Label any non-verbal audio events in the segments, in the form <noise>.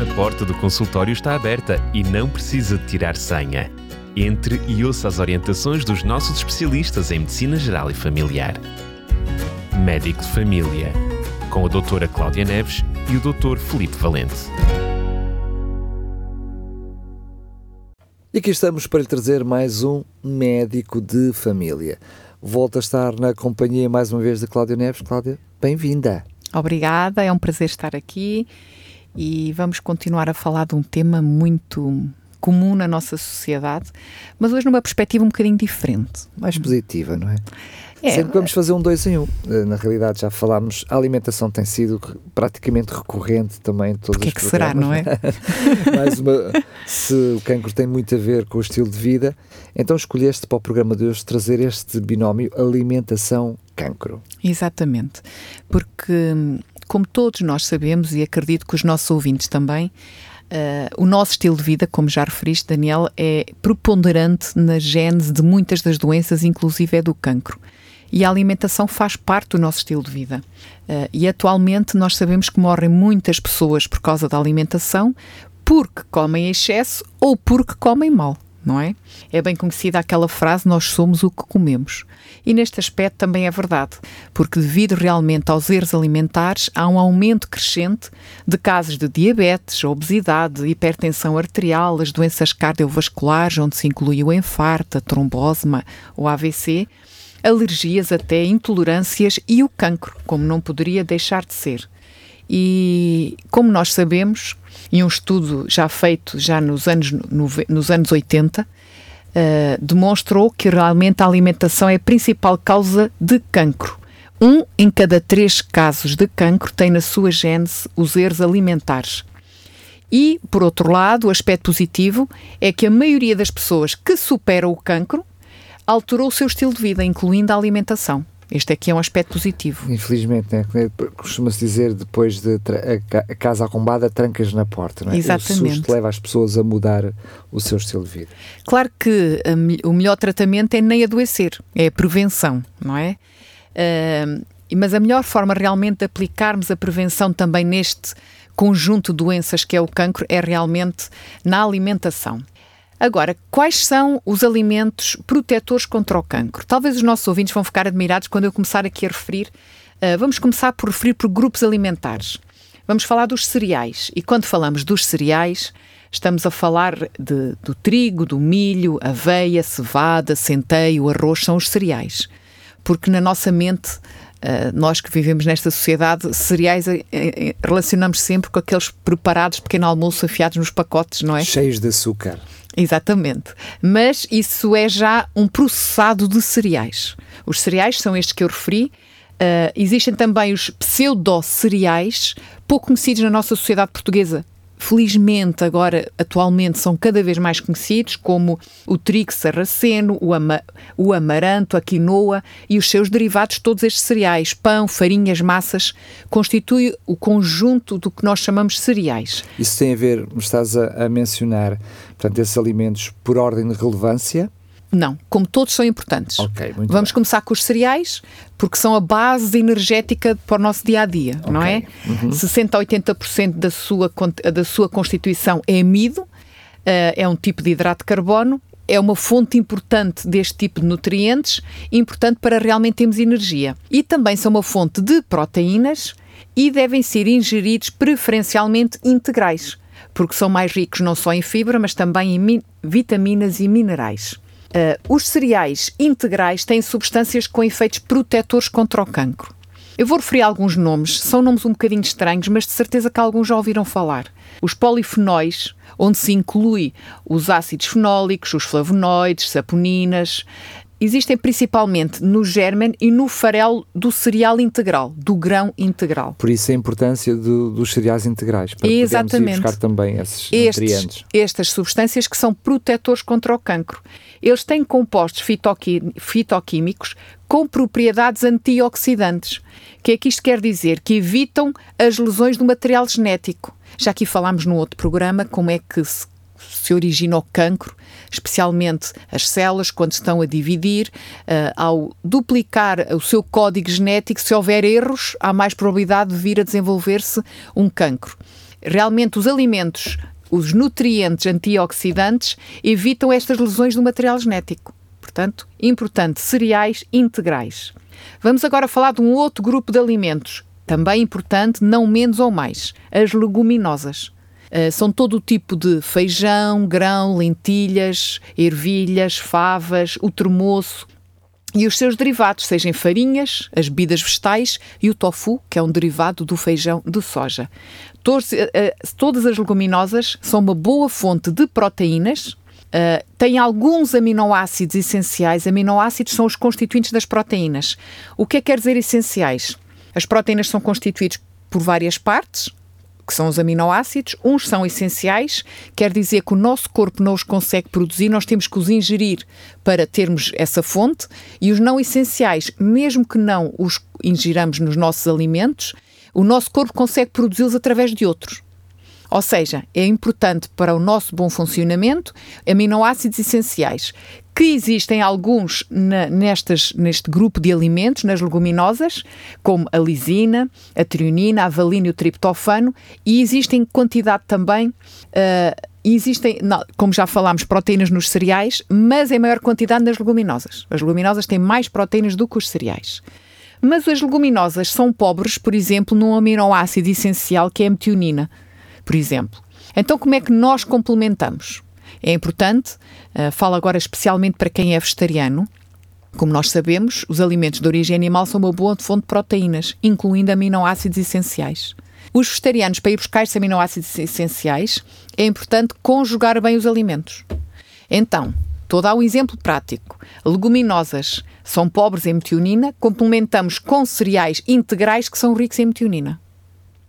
A porta do consultório está aberta e não precisa de tirar senha. Entre e ouça as orientações dos nossos especialistas em Medicina Geral e Familiar. Médico de Família, com a doutora Cláudia Neves e o doutor Felipe Valente. E aqui estamos para lhe trazer mais um médico de família. Volto a estar na companhia mais uma vez de Cláudia Neves. Cláudia, bem-vinda. Obrigada, é um prazer estar aqui e vamos continuar a falar de um tema muito comum na nossa sociedade, mas hoje numa perspectiva um bocadinho diferente. Mais positiva, não é? É, Sempre que vamos fazer um dois em um. Eh, na realidade, já falámos, a alimentação tem sido praticamente recorrente também em todos Porque os é que será, não é? <laughs> Mais uma, se o cancro tem muito a ver com o estilo de vida, então escolheste para o programa de hoje trazer este binómio alimentação-cancro. Exatamente. Porque, como todos nós sabemos, e acredito que os nossos ouvintes também, Uh, o nosso estilo de vida, como já referiste, Daniel, é preponderante na gênese de muitas das doenças, inclusive é do cancro e a alimentação faz parte do nosso estilo de vida. Uh, e atualmente nós sabemos que morrem muitas pessoas por causa da alimentação porque comem em excesso ou porque comem mal. Não é? É bem conhecida aquela frase: Nós somos o que comemos. E neste aspecto também é verdade, porque devido realmente aos erros alimentares, há um aumento crescente de casos de diabetes, obesidade, hipertensão arterial, as doenças cardiovasculares, onde se inclui o infarto, a trombose, o AVC, alergias até, intolerâncias e o cancro, como não poderia deixar de ser. E como nós sabemos, e um estudo já feito já nos anos, no, nos anos 80, uh, eh, demonstrou que realmente a alimentação é a principal causa de cancro. Um em cada três casos de cancro tem na sua gênese os erros alimentares. E, por outro lado, o aspecto positivo é que a maioria das pessoas que superam o cancro alterou o seu estilo de vida, incluindo a alimentação. Este aqui é um aspecto positivo. Infelizmente, né? costuma-se dizer depois de a casa arrombada, trancas na porta. Não é? Exatamente. O susto leva as pessoas a mudar o seu estilo de vida. Claro que o melhor tratamento é nem adoecer, é a prevenção, não é? Uh, mas a melhor forma realmente de aplicarmos a prevenção também neste conjunto de doenças que é o cancro é realmente na alimentação. Agora, quais são os alimentos protetores contra o cancro? Talvez os nossos ouvintes vão ficar admirados quando eu começar aqui a referir. Uh, vamos começar por referir por grupos alimentares. Vamos falar dos cereais. E quando falamos dos cereais, estamos a falar de, do trigo, do milho, aveia, cevada, centeio, arroz, são os cereais. Porque na nossa mente Uh, nós que vivemos nesta sociedade, cereais uh, uh, relacionamos sempre com aqueles preparados pequeno almoço afiados nos pacotes, não é? Cheios de açúcar. Exatamente. Mas isso é já um processado de cereais. Os cereais são estes que eu referi. Uh, existem também os pseudo-cereais, pouco conhecidos na nossa sociedade portuguesa, felizmente agora atualmente são cada vez mais conhecidos como o trigo sarraceno, o, ama o amaranto, a quinoa e os seus derivados, todos estes cereais, pão, farinhas, massas, constitui o conjunto do que nós chamamos cereais. Isso tem a ver, me estás a, a mencionar, portanto, esses alimentos por ordem de relevância? Não, como todos são importantes. Okay, Vamos bem. começar com os cereais, porque são a base energética para o nosso dia a dia, okay. não é? Uhum. 60 a 80% da sua, da sua constituição é amido, uh, é um tipo de hidrato de carbono, é uma fonte importante deste tipo de nutrientes, importante para realmente termos energia. E também são uma fonte de proteínas e devem ser ingeridos preferencialmente integrais, porque são mais ricos não só em fibra, mas também em vitaminas e minerais. Uh, os cereais integrais têm substâncias com efeitos protetores contra o cancro. Eu vou referir alguns nomes, são nomes um bocadinho estranhos, mas de certeza que alguns já ouviram falar. Os polifenóis, onde se inclui os ácidos fenólicos, os flavonoides, saponinas, existem principalmente no germen e no farelo do cereal integral, do grão integral. Por isso a importância do, dos cereais integrais, para Exatamente. buscar também esses Estes, nutrientes. Estas substâncias que são protetores contra o cancro. Eles têm compostos fitoquímicos com propriedades antioxidantes. O que é que isto quer dizer? Que evitam as lesões do material genético. Já aqui falámos num outro programa como é que se, se origina o cancro, especialmente as células, quando estão a dividir, uh, ao duplicar o seu código genético, se houver erros, há mais probabilidade de vir a desenvolver-se um cancro. realmente os alimentos, os nutrientes antioxidantes, evitam estas lesões do material genético. Portanto, importante, cereais integrais. Vamos agora falar de um outro grupo de alimentos, também importante, não menos ou mais, as leguminosas. Uh, são todo o tipo de feijão, grão, lentilhas, ervilhas, favas, o termoço e os seus derivados, sejam farinhas, as bebidas vegetais e o tofu, que é um derivado do feijão de soja. Todos, uh, uh, todas as leguminosas são uma boa fonte de proteínas, Uh, tem alguns aminoácidos essenciais. Aminoácidos são os constituintes das proteínas. O que é que quer dizer essenciais? As proteínas são constituídas por várias partes, que são os aminoácidos. Uns são essenciais, quer dizer que o nosso corpo não os consegue produzir, nós temos que os ingerir para termos essa fonte. E os não essenciais, mesmo que não os ingiramos nos nossos alimentos, o nosso corpo consegue produzi-los através de outros. Ou seja, é importante para o nosso bom funcionamento aminoácidos essenciais, que existem alguns na, nestas, neste grupo de alimentos, nas leguminosas, como a lisina, a trionina, a valina e o triptofano, e existem quantidade também. Uh, existem, como já falámos, proteínas nos cereais, mas em maior quantidade nas leguminosas. As leguminosas têm mais proteínas do que os cereais. Mas as leguminosas são pobres, por exemplo, num aminoácido essencial que é a metionina por exemplo. Então, como é que nós complementamos? É importante, uh, falo agora especialmente para quem é vegetariano. Como nós sabemos, os alimentos de origem animal são uma boa fonte de proteínas, incluindo aminoácidos essenciais. Os vegetarianos, para ir buscar esses aminoácidos essenciais, é importante conjugar bem os alimentos. Então, estou a dar um exemplo prático. Leguminosas são pobres em metionina, complementamos com cereais integrais que são ricos em metionina.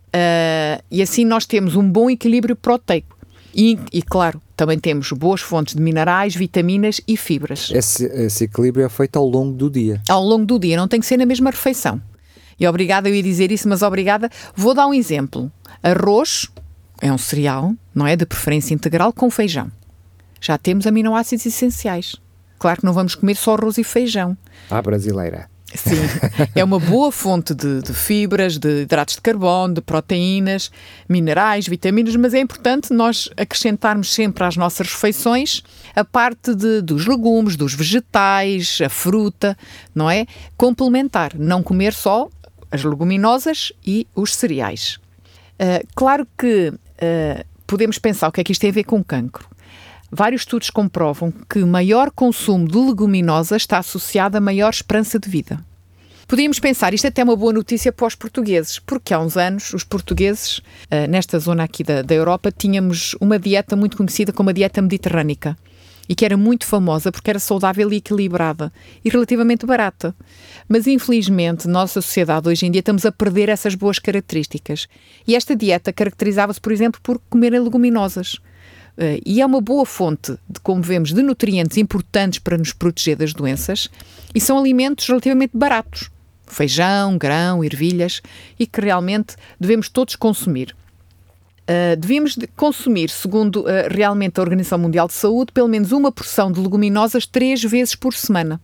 Uh, e assim nós temos um bom equilíbrio proteico. E, e, claro, também temos boas fontes de minerais, vitaminas e fibras. Esse, esse, equilíbrio é feito ao longo do dia. Ao longo do dia, não tem que ser na mesma refeição. E obrigada, eu ia dizer isso, mas obrigada. Vou dar um exemplo. Arroz é um cereal, não é? De preferência integral com feijão. Já temos aminoácidos essenciais. Claro que não vamos comer só arroz e feijão. Ah, brasileira. Sim, é uma boa fonte de, de, fibras, de hidratos de carbono, de proteínas, minerais, vitaminas, mas é importante nós acrescentarmos sempre às nossas refeições a parte de, dos legumes, dos vegetais, a fruta, não é? Complementar, não comer só as leguminosas e os cereais. Uh, claro que uh, podemos pensar o que é que isto tem a ver com cancro. Vários estudos comprovam que maior consumo de leguminosas está associado a maior esperança de vida. Podíamos pensar, isto é até uma boa notícia para os portugueses, porque há uns anos os portugueses, eh, nesta zona aqui da, da Europa, tínhamos uma dieta muito conhecida como a dieta mediterrânica e que era muito famosa porque era saudável e equilibrada e relativamente barata. Mas infelizmente, nossa sociedade hoje em dia estamos a perder essas boas características. E esta dieta caracterizava-se, por exemplo, por comerem leguminosas. Uh, e é uma boa fonte, de, como vemos, de nutrientes importantes para nos proteger das doenças e são alimentos relativamente baratos. Feijão, grão, ervilhas e que realmente devemos todos consumir. Uh, devíamos consumir, segundo uh, realmente a Organização Mundial de Saúde, pelo menos uma porção de leguminosas três vezes por semana.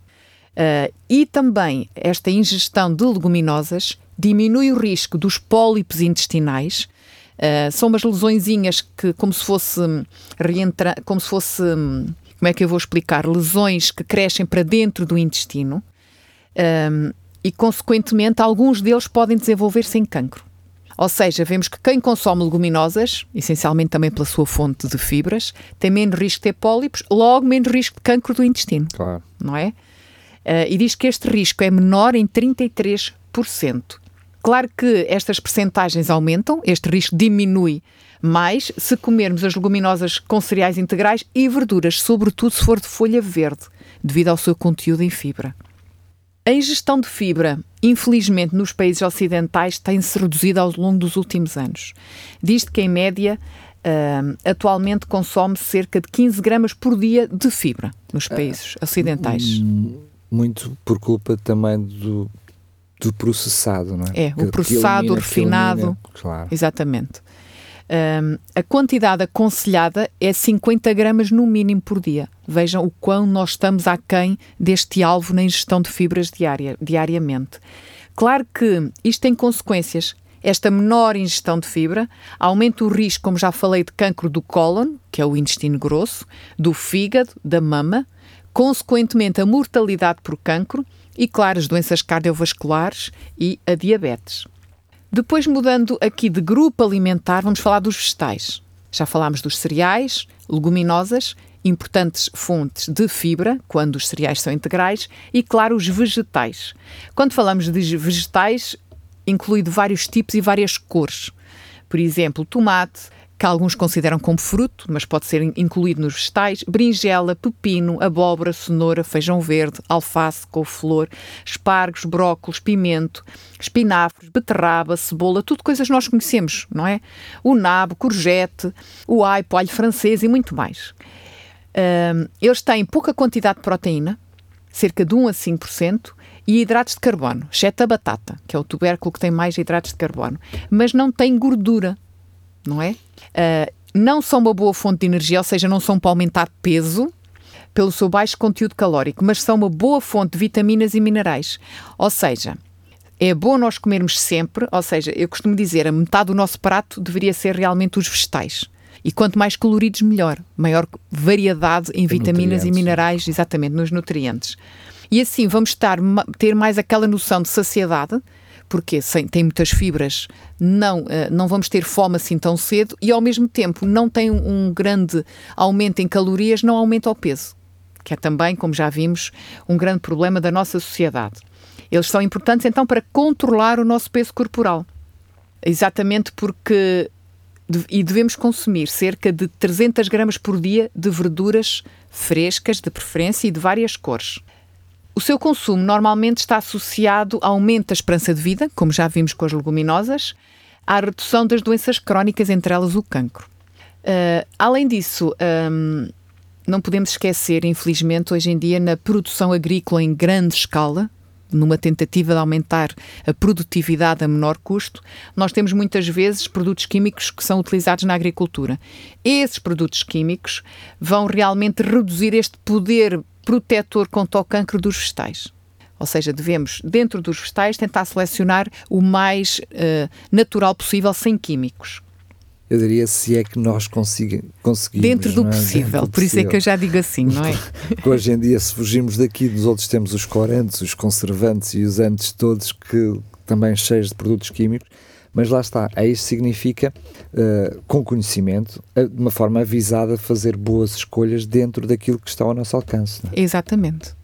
Uh, e também esta ingestão de leguminosas diminui o risco dos pólipos intestinais, Uh, são umas lesõezinhas que, como se fosse reentra, como se fosse, como é que eu vou explicar? Lesões que crescem para dentro do intestino um, e, consequentemente, alguns deles podem desenvolver-se em cancro. Ou seja, vemos que quem consome leguminosas, essencialmente também pela sua fonte de fibras, tem menos risco de ter pólipos, logo menos risco de cancro do intestino. Claro. Não é? Uh, e diz que este risco é menor em 33%. Claro que estas percentagens aumentam, este risco diminui mais se comermos as leguminosas com cereais integrais e verduras, sobretudo se for de folha verde, devido ao seu conteúdo em fibra. A ingestão de fibra, infelizmente, nos países ocidentais tem-se reduzido ao longo dos últimos anos. Diz que, em média, uh, atualmente consome cerca de 15 gramas por dia de fibra nos países ocidentais. Muito por culpa também do do processado, não é? É, o processado, o refinado. Elimina, claro. Exatamente. Um, a quantidade aconselhada é 50 gramas no mínimo por dia. Vejam o quão nós estamos aquém deste alvo na ingestão de fibras diária, diariamente. Claro que isto tem consequências. Esta menor ingestão de fibra aumenta o risco, como já falei, de cancro do cólon, que é o intestino grosso, do fígado, da mama, consequentemente a mortalidade por cancro e, claro, as doenças cardiovasculares e a diabetes. Depois, mudando aqui de grupo alimentar, vamos falar dos vegetais. Já falámos dos cereais, leguminosas, importantes fontes de fibra, quando os cereais são integrais, e, claro, os vegetais. Quando falamos de vegetais, inclui de vários tipos e várias cores. Por exemplo, tomate, que alguns consideram como fruto, mas pode ser incluído nos vegetais, berinjela, pepino, abóbora, cenoura, feijão verde, alface, couve-flor, espargos, brócolos, pimento, espinafres, beterraba, cebola, tudo coisas que nós conhecemos, não é? O nabo, courgette, o aipo, alho francês e muito mais. Um, eles têm pouca quantidade de proteína, cerca de 1 a 5%, e hidratos de carbono, exceto a batata, que é o tubérculo que tem mais hidratos de carbono, mas não tem gordura, não é? Uh, não são uma boa fonte de energia, ou seja, não são para aumentar peso pelo seu baixo conteúdo calórico, mas são uma boa fonte de vitaminas e minerais. Ou seja, é bom nós comermos sempre, ou seja, eu costumo dizer, a metade do nosso prato deveria ser realmente os vegetais. E quanto mais coloridos, melhor. Maior variedade em vitaminas e minerais, exatamente, nos nutrientes. E assim vamos estar, ter mais aquela noção de saciedade, porque sem, tem muitas fibras, não, uh, não vamos ter fome assim tão cedo e ao mesmo tempo não tem um grande aumento em calorias, não aumenta o peso, que é também, como já vimos, um grande problema da nossa sociedade. Eles são importantes então para controlar o nosso peso corporal. Exatamente porque e devemos consumir cerca de 300 gramas por dia de verduras frescas, de preferência, e de várias cores. O seu consumo normalmente está associado ao aumento da esperança de vida, como já vimos com as leguminosas, à redução das doenças crónicas, entre elas o cancro. Uh, além disso, um, não podemos esquecer, infelizmente, hoje em dia, na produção agrícola em grande escala, numa tentativa de aumentar a produtividade a menor custo, nós temos muitas vezes produtos químicos que são utilizados na agricultura. Esses produtos químicos vão realmente reduzir este poder protetor contra o cancro dos vegetais. Ou seja, devemos, dentro dos vegetais, tentar selecionar o mais uh, natural possível, sem químicos. Eu diria se é que nós consiga, conseguimos. Dentro do é? possível, Dentro por possível. isso é que eu já digo assim, não é? <laughs> Porque hoje em dia, se fugirmos daqui, nos outros temos os corantes, os conservantes e os antes todos, que também cheios de produtos químicos, mas lá está, isso significa, uh, com conhecimento, uh, de uma forma avisada, fazer boas escolhas dentro daquilo que está ao nosso alcance. É? Exatamente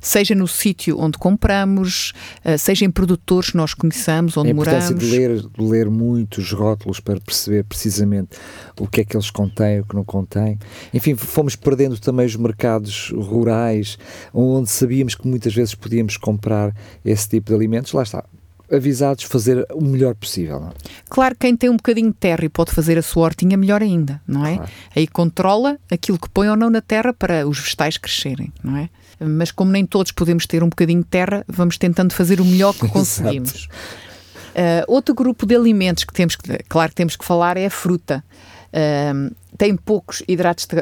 seja no sítio onde compramos, uh, seja em produtores que nós conheçamos, onde a importância moramos. De ler, de ler muito os rótulos para perceber precisamente o que é que eles contêm, o que não contêm. Enfim, fomos perdendo também os mercados rurais, onde sabíamos que muitas vezes podíamos comprar esse tipo de alimentos. Lá está, avisados fazer o melhor possível. Não? É? Claro, quem tem um bocadinho de terra e pode fazer a sua hortinha, melhor ainda, não é? Claro. Aí controla aquilo que põe ou não na terra para os vegetais crescerem, não é? Mas como nem todos podemos ter um bocadinho de terra, vamos tentando fazer o melhor que <laughs> conseguimos. uh, outro grupo de alimentos que temos que, claro que temos que falar é a fruta. Uh, tem poucos hidratos de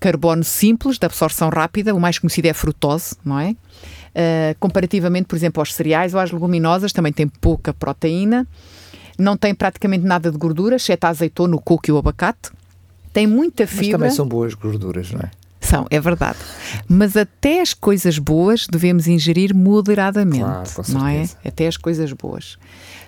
carbono simples, de absorção rápida, o mais conhecido é a frutose, não é? Uh, comparativamente, por exemplo, aos cereais ou às leguminosas, também tem pouca proteína, não tem praticamente nada de gordura, exceto a azeitona, o coco e o abacate. Tem muita fibra. Mas também são boas gorduras, não é? São, é verdade. Mas até as coisas boas devemos ingerir moderadamente, claro, não é? Até as coisas boas.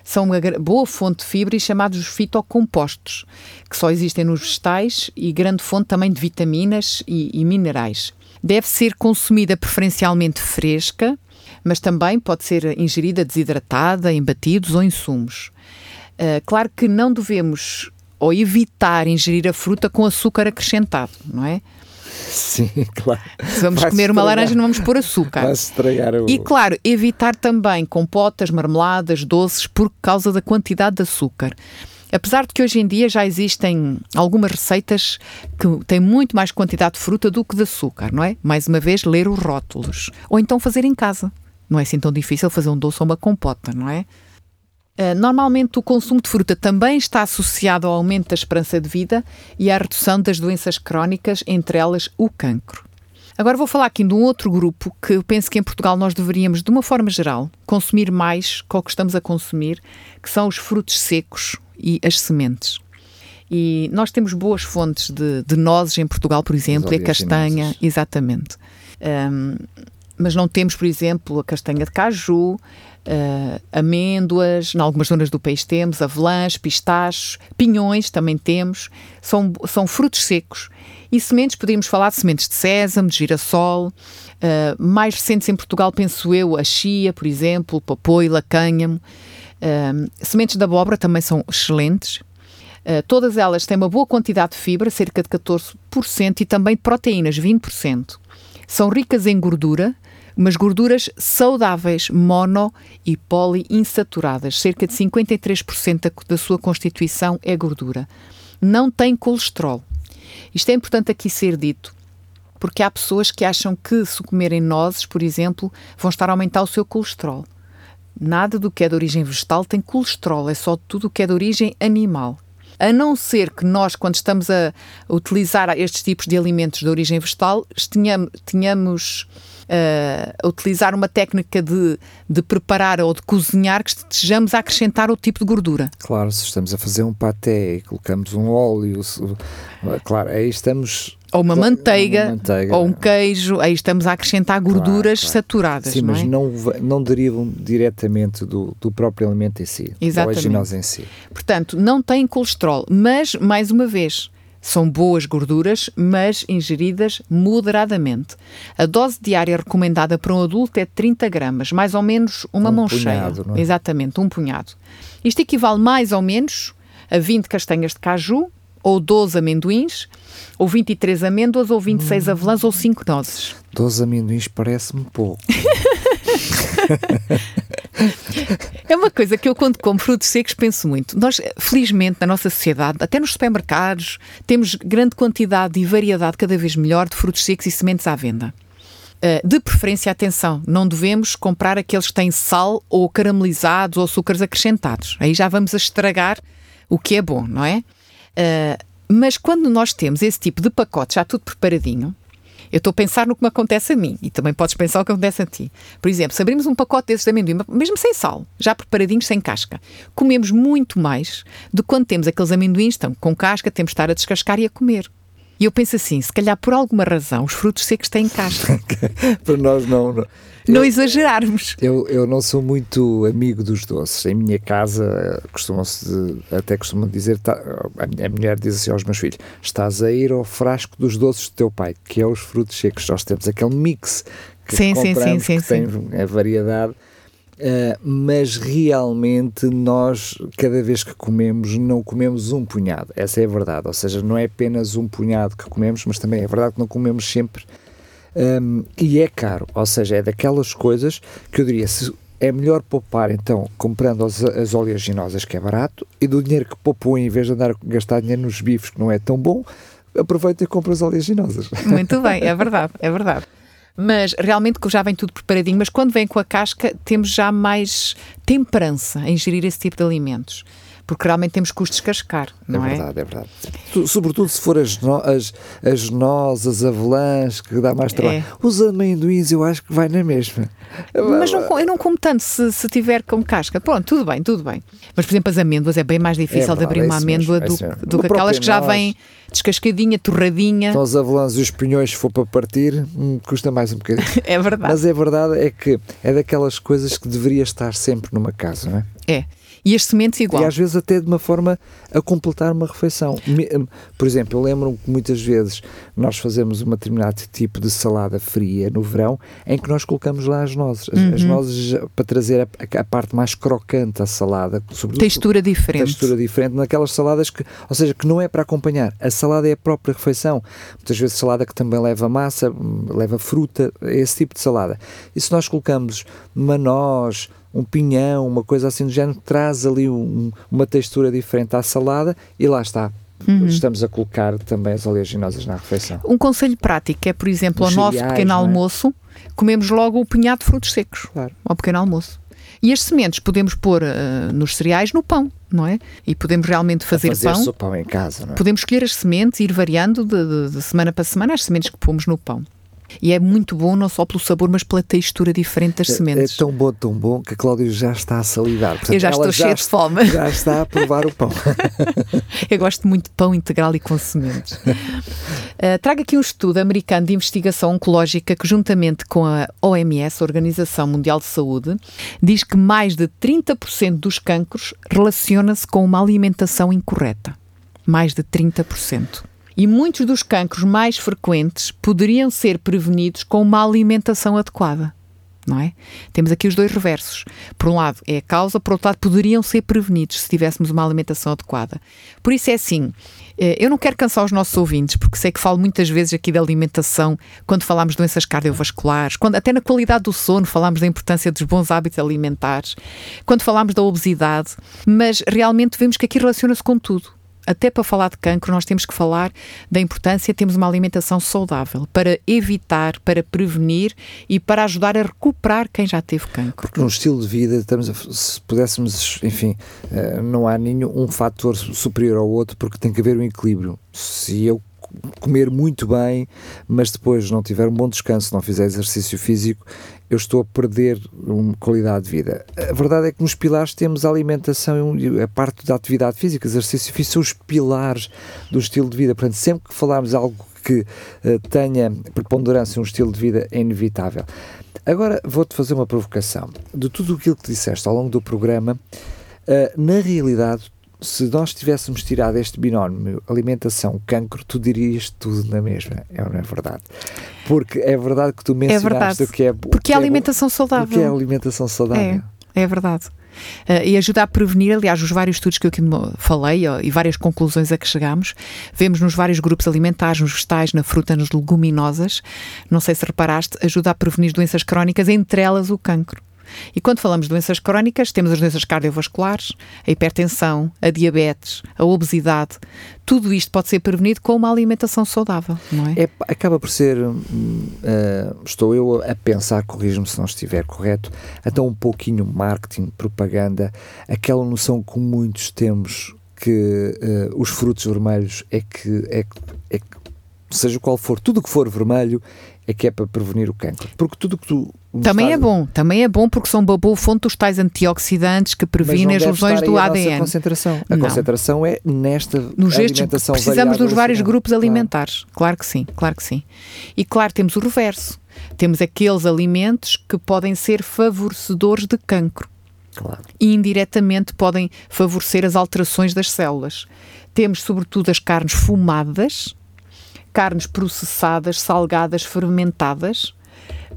São uma boa fonte de fibra e chamados os fitocompostos, que só existem nos vegetais e grande fonte também de vitaminas e, e minerais. Deve ser consumida preferencialmente fresca, mas também pode ser ingerida desidratada, em batidos ou em sumos. Uh, claro que não devemos ou evitar ingerir a fruta com açúcar acrescentado, não é? Sim, <laughs> claro. Se vamos Vai comer uma laranja, não vamos pôr açúcar. Vai estragar o... E claro, evitar também compotas, marmeladas, doces, por causa da quantidade de açúcar. Apesar de que hoje em dia já existem algumas receitas que têm muito mais quantidade de fruta do que de açúcar, não é? Mais uma vez, ler os rótulos. Ou então fazer em casa. Não é assim tão difícil fazer um doce ou uma compota, não é? Uh, normalmente, o consumo de fruta também está associado ao aumento da esperança de vida e à redução das doenças crónicas, entre elas o cancro. Agora vou falar aqui de um outro grupo que eu penso que em Portugal nós deveríamos, de uma forma geral, consumir mais com o que estamos a consumir, que são os frutos secos e as sementes. E nós temos boas fontes de, de nozes em Portugal, por exemplo, e a castanha, exatamente. Um, mas não temos, por exemplo, a castanha de caju, uh, amêndoas, em algumas zonas do país temos, avelãs, pistachos, pinhões também temos, são, são frutos secos. E sementes, podemos falar de sementes de sésamo, de girassol, uh, mais recentes em Portugal, penso eu, a chia, por exemplo, papoila, cânhamo. Uh, sementes de abóbora também são excelentes. Uh, todas elas têm uma boa quantidade de fibra, cerca de 14%, e também de proteínas, 20%. São ricas em gordura, umas gorduras saudáveis, mono e poliinsaturadas. Cerca de 53% da sua constituição é gordura. Não tem colesterol. Isto é importante aqui ser dito, porque há pessoas que acham que se comerem nozes, por exemplo, vão estar a aumentar o seu colesterol. Nada do que é de origem vegetal tem colesterol, é só tudo o que é de origem animal. A não ser que nós, quando estamos a utilizar estes tipos de alimentos de origem vegetal, tenhamos, uh, a utilizar uma técnica de, de preparar ou de cozinhar que estejamos a acrescentar o tipo de gordura. Claro, se estamos a fazer um paté e colocamos um óleo, claro, aí estamos ou uma manteiga, uma manteiga, ou um queijo, aí estamos a acrescentar gorduras claro, claro. saturadas. Sim, não mas é? não, não derivam diretamente do, do próprio alimento em si, Exatamente. da em si. Portanto, não tem colesterol, mas, mais uma vez, são boas gorduras, mas ingeridas moderadamente. A dose diária recomendada para um adulto é 30 gramas, mais ou menos uma um mão punhado, cheia. É? Exatamente, um punhado. Isto equivale mais ou menos a 20 castanhas de caju, ou 12 amendoins, ou 23 amêndoas, ou 26 hum. avelãs, ou 5 nozes. 12 amendoins parece-me pouco. <laughs> É uma coisa que eu, quando como frutos secos, penso muito. Nós, felizmente, na nossa sociedade, até nos supermercados, temos grande quantidade e variedade cada vez melhor de frutos secos e sementes à venda. Uh, de preferência, atenção, não devemos comprar aqueles que têm sal ou caramelizados ou açúcares acrescentados. Aí já vamos a estragar o que é bom, não é? Uh, mas quando nós temos esse tipo de pacote já tudo preparadinho, eu estou a pensar no que me acontece a mim e também podes pensar o que acontece a ti. Por exemplo, se abrimos um pacote desses de amendoim, mesmo sem sal, já preparadinhos, sem casca, comemos muito mais do que quando temos aqueles amendoins estão com casca, temos de estar a descascar e a comer. E eu penso assim, se calhar por alguma razão os frutos secos têm casca. <laughs> Para nós não. não não eu, exagerarmos. Eu, eu não sou muito amigo dos doces. Em minha casa, costumam-se, até costumam dizer, tá, a minha mulher diz assim aos meus filhos: estás a ir ao frasco dos doces do teu pai, que é os frutos secos. Nós temos aquele mix que sim, compramos, sim, sim, que sim, tem a variedade. Uh, mas realmente nós, cada vez que comemos, não comemos um punhado. Essa é a verdade. Ou seja, não é apenas um punhado que comemos, mas também é verdade que não comemos sempre um, e é caro, ou seja, é daquelas coisas que eu diria, se é melhor poupar então comprando as, as oleaginosas que é barato e do dinheiro que poupou em vez de andar a gastar dinheiro nos bifes que não é tão bom, aproveita e compra as oleaginosas. Muito bem, é verdade, é verdade. Mas realmente já vem tudo preparadinho, mas quando vem com a casca temos já mais temperança em ingerir esse tipo de alimentos porque realmente temos custos cascar, não é? É verdade, é verdade. Sobretudo se for as, no, as, as nozes, as avelãs, que dá mais trabalho. É. Os amendoins eu acho que vai na mesma. Mas não, eu não como tanto se, se tiver com casca. Pronto, tudo bem, tudo bem. Mas, por exemplo, as amêndoas é bem mais difícil é verdade, de abrir é uma amêndoa mesmo, é do, do que aquelas que já vêm descascadinha, torradinha. Então os avelãs e os pinhões, se for para partir, hum, custa mais um bocadinho. <laughs> é verdade. Mas é verdade, é que é daquelas coisas que deveria estar sempre numa casa, não é? É. E as sementes igual. E às vezes até de uma forma a completar uma refeição. Hum, por exemplo, eu lembro-me que muitas vezes nós fazemos um determinado tipo de salada fria no verão em que nós colocamos lá as nozes. As, uhum. as nozes para trazer a, a, parte mais crocante à salada. Textura diferente. Textura diferente naquelas saladas que, ou seja, que não é para acompanhar. A salada é a própria refeição. Muitas vezes salada que também leva massa, hum, leva fruta, esse tipo de salada. E se nós colocamos uma noz, um pinhão, uma coisa assim do género, traz ali um, uma textura diferente à salada e lá está. Uhum. Estamos a colocar também as oleaginosas na refeição. Um conselho prático é, por exemplo, ao nosso pequeno é? almoço, comemos logo o punhado de frutos secos claro. ao pequeno almoço. E as sementes podemos pôr uh, nos cereais no pão, não é? E podemos realmente fazer, fazer pão. pão em casa, não é? Podemos escolher as sementes e ir variando de, de, de semana para semana as sementes que pomos no pão. E é muito bom não só pelo sabor, mas pela textura diferente das é, sementes. É tão bom, tão bom que a Cláudia já está a salivar. Portanto, Eu já estou cheia de fome. Já está a provar o pão. <laughs> Eu gosto muito de pão integral e com sementes. Uh, <laughs> trago aqui um estudo americano de investigação oncológica que, juntamente com a OMS, Organização Mundial de Saúde, diz que mais de 30% dos cancros relaciona-se com uma alimentação incorreta. Mais de 30%. E muitos dos cancros mais frequentes poderiam ser prevenidos com uma alimentação adequada. Não é? Temos aqui os dois reversos. Por um lado é a causa, por outro lado poderiam ser prevenidos se tivéssemos uma alimentação adequada. Por isso é assim, eh, eu não quero cansar os nossos ouvintes, porque sei que falo muitas vezes aqui da alimentação quando falamos de doenças cardiovasculares, quando até na qualidade do sono falamos da importância dos bons hábitos alimentares, quando falamos da obesidade, mas realmente vemos que aqui relaciona-se com tudo até para falar de cancro, nós temos que falar da importância de termos uma alimentação saudável para evitar, para prevenir e para ajudar a recuperar quem já teve cancro. Porque no estilo de vida, estamos a, se pudéssemos, enfim, eh, não há nenhum um fator superior ao outro, porque tem que haver um equilíbrio. Se eu comer muito bem, mas depois não tiver um bom descanso, não fizer exercício físico, eu estou a perder uma qualidade de vida. A verdade é que nos pilares temos a alimentação e a parte da atividade física, exercício físico, são os pilares do estilo de vida. Portanto, sempre que falarmos algo que uh, tenha preponderância um estilo de vida, é inevitável. Agora vou-te fazer uma provocação. De tudo aquilo que disseste ao longo do programa, uh, na realidade, se nós tivéssemos tirado este binómio alimentação-cancro, tu dirias tudo na mesma. É não é verdade? Porque é verdade que tu mencionaste é o que é. Porque é alimentação saudável. Porque é a alimentação saudável. É, é verdade. Uh, e ajuda a prevenir, aliás, os vários estudos que eu aqui falei e várias conclusões a que chegamos, vemos nos vários grupos alimentares, nos vegetais, na fruta, nas leguminosas, não sei se reparaste, ajuda a prevenir doenças crónicas, entre elas o cancro. E quando falamos de doenças crónicas, temos as doenças cardiovasculares, a hipertensão, a diabetes, a obesidade. Tudo isto pode ser prevenido com uma alimentação saudável, não é? é acaba por ser, uh, estou eu a pensar, corrijo-me se não estiver correto, até um pouquinho marketing, propaganda, aquela noção que muitos temos que uh, os frutos vermelhos é que, é, é, seja qual for, tudo que for vermelho é que é para prevenir o cancro. Porque tudo que tu. Também é bom, também é bom porque são boa fonte dos tais antioxidantes que previnem as lesões do a ADN. A concentração. A não. concentração é nesta Nos alimentação Precisamos dos vários grupos alimentares. Claro. claro que sim, claro que sim. E claro, temos o reverso. Temos aqueles alimentos que podem ser favorecedores de cancro. Claro. E indiretamente podem favorecer as alterações das células. Temos, sobretudo, as carnes fumadas, carnes processadas, salgadas, fermentadas,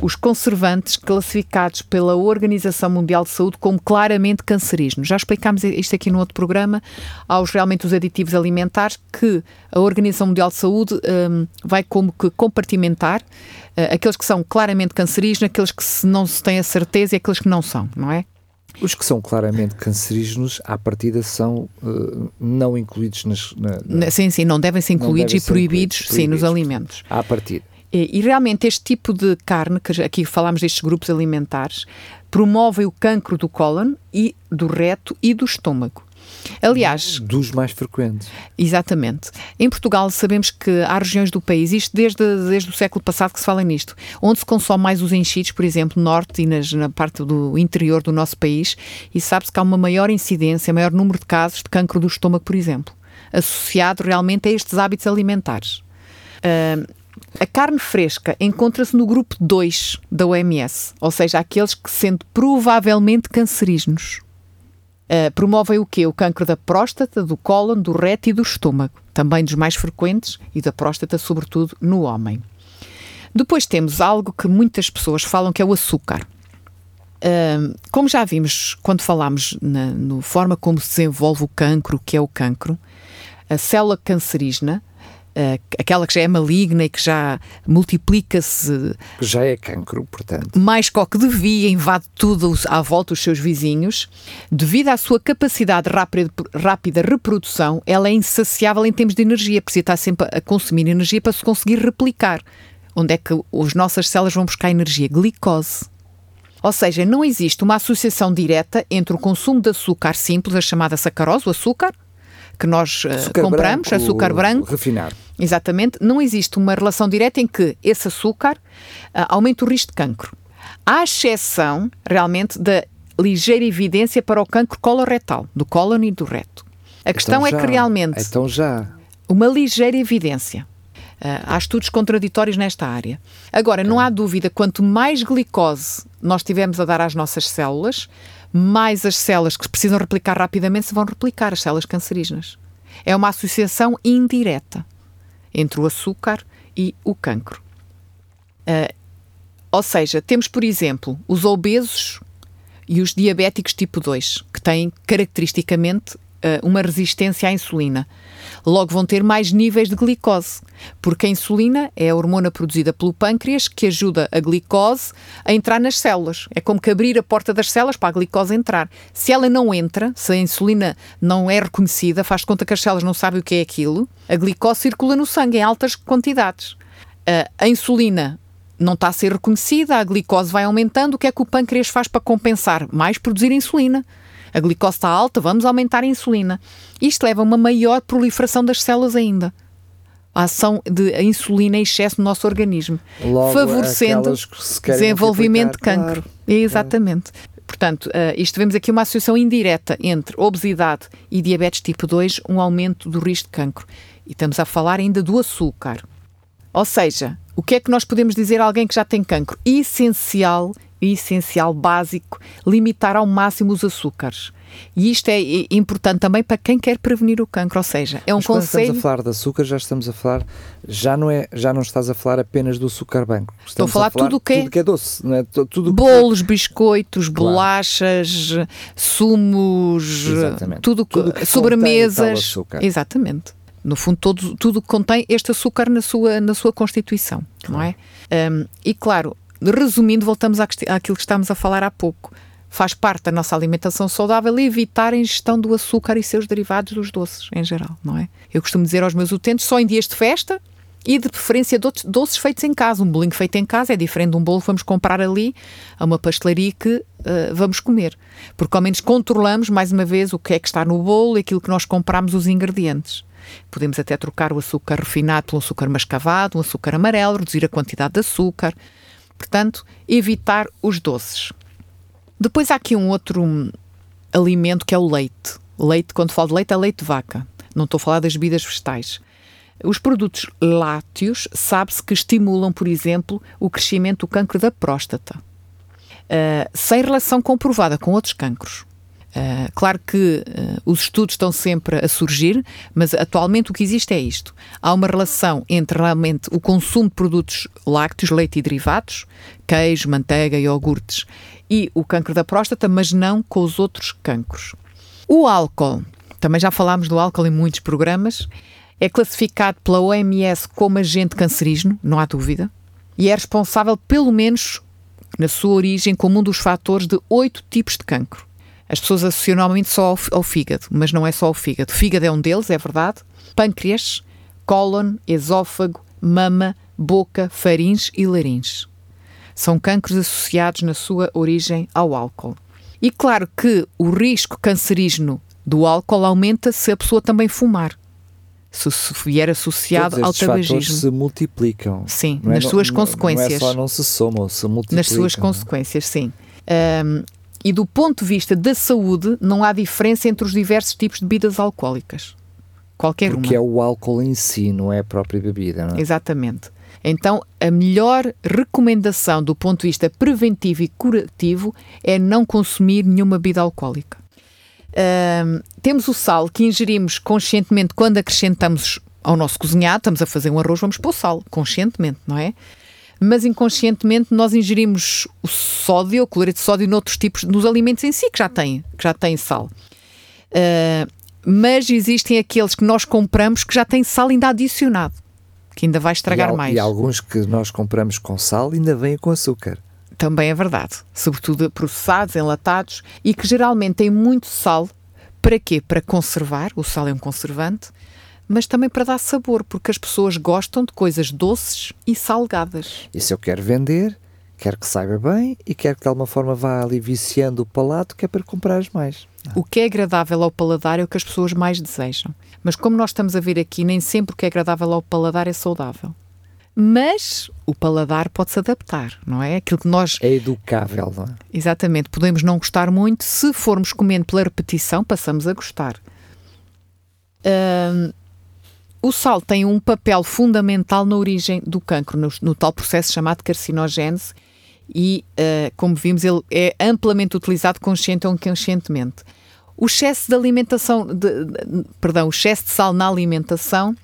os conservantes classificados pela Organização Mundial de Saúde como claramente cancerígenos. Já explicámos isto aqui no outro programa, aos realmente os aditivos alimentares que a Organização Mundial de Saúde um, vai como que compartimentar uh, aqueles que são claramente cancerígenos, aqueles que se não se tem a certeza e aqueles que não são, não é? Os que são claramente cancerígenos, à partida, são uh, não incluídos nas. Na, na, sim, sim, não devem ser incluídos devem e ser proibidos, incluídos, sim, nos alimentos. À partida. E, realmente este tipo de carne, que aqui falamos destes grupos alimentares, promove o cancro do cólon e do reto e do estômago. Aliás. Dos mais frequentes. Exatamente. Em Portugal sabemos que há regiões do país, isto desde, desde o século passado que se fala nisto, onde se consome mais os enchidos, por exemplo, norte e nas, na parte do interior do nosso país, e sabe-se que há uma maior incidência, maior número de casos de cancro do estômago, por exemplo, associado realmente a estes hábitos alimentares. Uh, a carne fresca encontra-se no grupo 2 da OMS, ou seja, aqueles que sendo provavelmente cancerígenos. Uh, promovem o quê? O cancro da próstata, do cólon, do reto e do estômago, também dos mais frequentes, e da próstata, sobretudo, no homem. Depois temos algo que muitas pessoas falam que é o açúcar. Uh, como já vimos quando falámos na no forma como se desenvolve o cancro, o que é o cancro, a célula cancerígena aquela que já é maligna e que já multiplica-se. Já é cancro, portanto. Mais que o que devia, invade tudo à volta dos seus vizinhos. Devido à sua capacidade rápida, rápida reprodução, ela é insaciável em termos de energia, precisa estar sempre a consumir energia para se conseguir replicar. Onde é que as nossas células vão buscar energia? Glicose. Ou seja, não existe uma associação direta entre o consumo de açúcar simples, a chamada sacarose, o açúcar, que nós uh, compramos, branco, açúcar branco, refinado. Exatamente. Não existe uma relação direta em que esse açúcar uh, aumenta o risco de cancro. Há exceção, realmente, da ligeira evidência para o cancro coloretal, do cólon e do reto. A questão então é que realmente. Então já. Uma ligeira evidência. Uh, há estudos contraditórios nesta área. Agora, não há dúvida, quanto mais glicose nós tivermos a dar às nossas células, mais as células que precisam replicar rapidamente se vão replicar, as células cancerígenas. É uma associação indireta entre o açúcar e o cancro. Uh, ou seja, temos, por exemplo, os obesos e os diabéticos tipo 2, que têm caracteristicamente uh, uma resistência à insulina. Logo vão ter mais níveis de glicose, porque a insulina é a hormona produzida pelo pâncreas que ajuda a glicose a entrar nas células. É como que abrir a porta das células para a glicose entrar. Se ela não entra, se a insulina não é reconhecida, faz conta que as células não sabem o que é aquilo, a glicose circula no sangue em altas quantidades. Uh, a insulina não está a ser reconhecida, a glicose vai aumentando. O que é que o pâncreas faz para compensar? Mais produzir insulina. A glicose está alta, vamos aumentar a insulina. Isto leva a uma maior proliferação das células ainda. A ação de insulina em excesso no nosso organismo, Logo, favorecendo desenvolvimento de cancro. Claro. Exatamente. Portanto, uh, isto vemos aqui uma associação indireta entre obesidade e diabetes tipo 2, um aumento do risco de cancro. E estamos a falar ainda do açúcar. Ou seja, o que é que nós podemos dizer a alguém que já tem cancro? Essencial, essencial, básico, limitar ao máximo os açúcares. E isto é importante também para quem quer prevenir o cancro, ou seja, é um Mas quando conselho. estamos a falar de açúcar, já estamos a falar, já não é, já não estás a falar apenas do açúcar branco. Estamos Estou a falar, a falar tudo o que é, tudo que é doce, não é? Tudo bolos, biscoitos, claro. bolachas, sumos, Exatamente. tudo, tudo que sobremesas. Exatamente no fundo, todo, tudo contém este açúcar na sua, na sua constituição, não é? Um, e claro, resumindo, voltamos àquilo que estávamos a falar há pouco. Faz parte da nossa alimentação saudável evitar a ingestão do açúcar e seus derivados dos doces, em geral, não é? Eu costumo dizer aos meus utentes, só em dias de festa e de preferência doces feitos em casa. Um bolinho feito em casa é diferente de um bolo que vamos comprar ali a uma pastelaria que uh, vamos comer. Porque ao menos controlamos, mais uma vez, o que é que está no bolo e aquilo que nós compramos, os ingredientes. Podemos até trocar o açúcar refinado pelo açúcar mascavado, um açúcar amarelo, reduzir a quantidade de açúcar. Portanto, evitar os doces. Depois há aqui um outro alimento que é o leite. Leite, quando falo de leite, é leite de vaca. Não estou a falar das bebidas vegetais. Os produtos lácteos sabe-se que estimulam, por exemplo, o crescimento do cancro da próstata, uh, sem relação comprovada com outros cancros. Uh, claro que uh, os estudos estão sempre a surgir, mas atualmente o que existe é isto. Há uma relação entre realmente o consumo de produtos lácteos, leite e derivados, queijo, manteiga, iogurtes, e o cancro da próstata, mas não com os outros cancros. O álcool, também já falámos do álcool em muitos programas, é classificado pela OMS como agente cancerígeno, não há dúvida, e é responsável, pelo menos na sua origem, como um dos fatores de oito tipos de cancro. As pessoas associam normalmente só ao, ao fígado, mas não é só o fígado. O fígado é um deles, é verdade. Pâncreas, cólon, esófago, mama, boca, faringe e laringe. São cancros associados na sua origem ao álcool. E claro que o risco cancerígeno do álcool aumenta se a pessoa também fumar. Se, se vier associado Todos ao tabagismo. se multiplicam. Sim, é, nas suas não, consequências. Não é só não se somam, se multiplicam. Nas suas consequências, sim. Um, e do ponto de vista da saúde, não há diferença entre os diversos tipos de bebidas alcoólicas. Qualquer Porque uma. é o álcool em si, não é a própria bebida, não é? Exatamente. Então, a melhor recomendação do ponto de vista preventivo e curativo é não consumir nenhuma bebida alcoólica. Uh, temos o sal que ingerimos conscientemente quando acrescentamos ao nosso cozinhado, estamos a fazer um arroz, vamos pôr sal, conscientemente, não é? Mas inconscientemente nós ingerimos o sódio, o cloreto de sódio, noutros tipos, nos alimentos em si que já têm, que já têm sal. Uh, mas existem aqueles que nós compramos que já têm sal ainda adicionado, que ainda vai estragar e, mais. E alguns que nós compramos com sal ainda vêm com açúcar. Também é verdade, sobretudo processados, enlatados e que geralmente têm muito sal. Para quê? Para conservar, o sal é um conservante, mas também para dar sabor, porque as pessoas gostam de coisas doces e salgadas. E se eu quero vender, Quer que saiba bem e quer que de alguma forma vá ali viciando o palato, que é para comprares mais. O que é agradável ao paladar é o que as pessoas mais desejam. Mas como nós estamos a ver aqui, nem sempre o que é agradável ao paladar é saudável. Mas o paladar pode-se adaptar, não é? Aquilo que nós. É educável, não é? Exatamente. Podemos não gostar muito, se formos comendo pela repetição, passamos a gostar. Hum, o sal tem um papel fundamental na origem do cancro, no, no tal processo chamado carcinogênese, e, uh, como vimos, ele é amplamente utilizado consciente ou inconscientemente. O excesso de alimentação, de, de, perdão, o excesso de sal na alimentação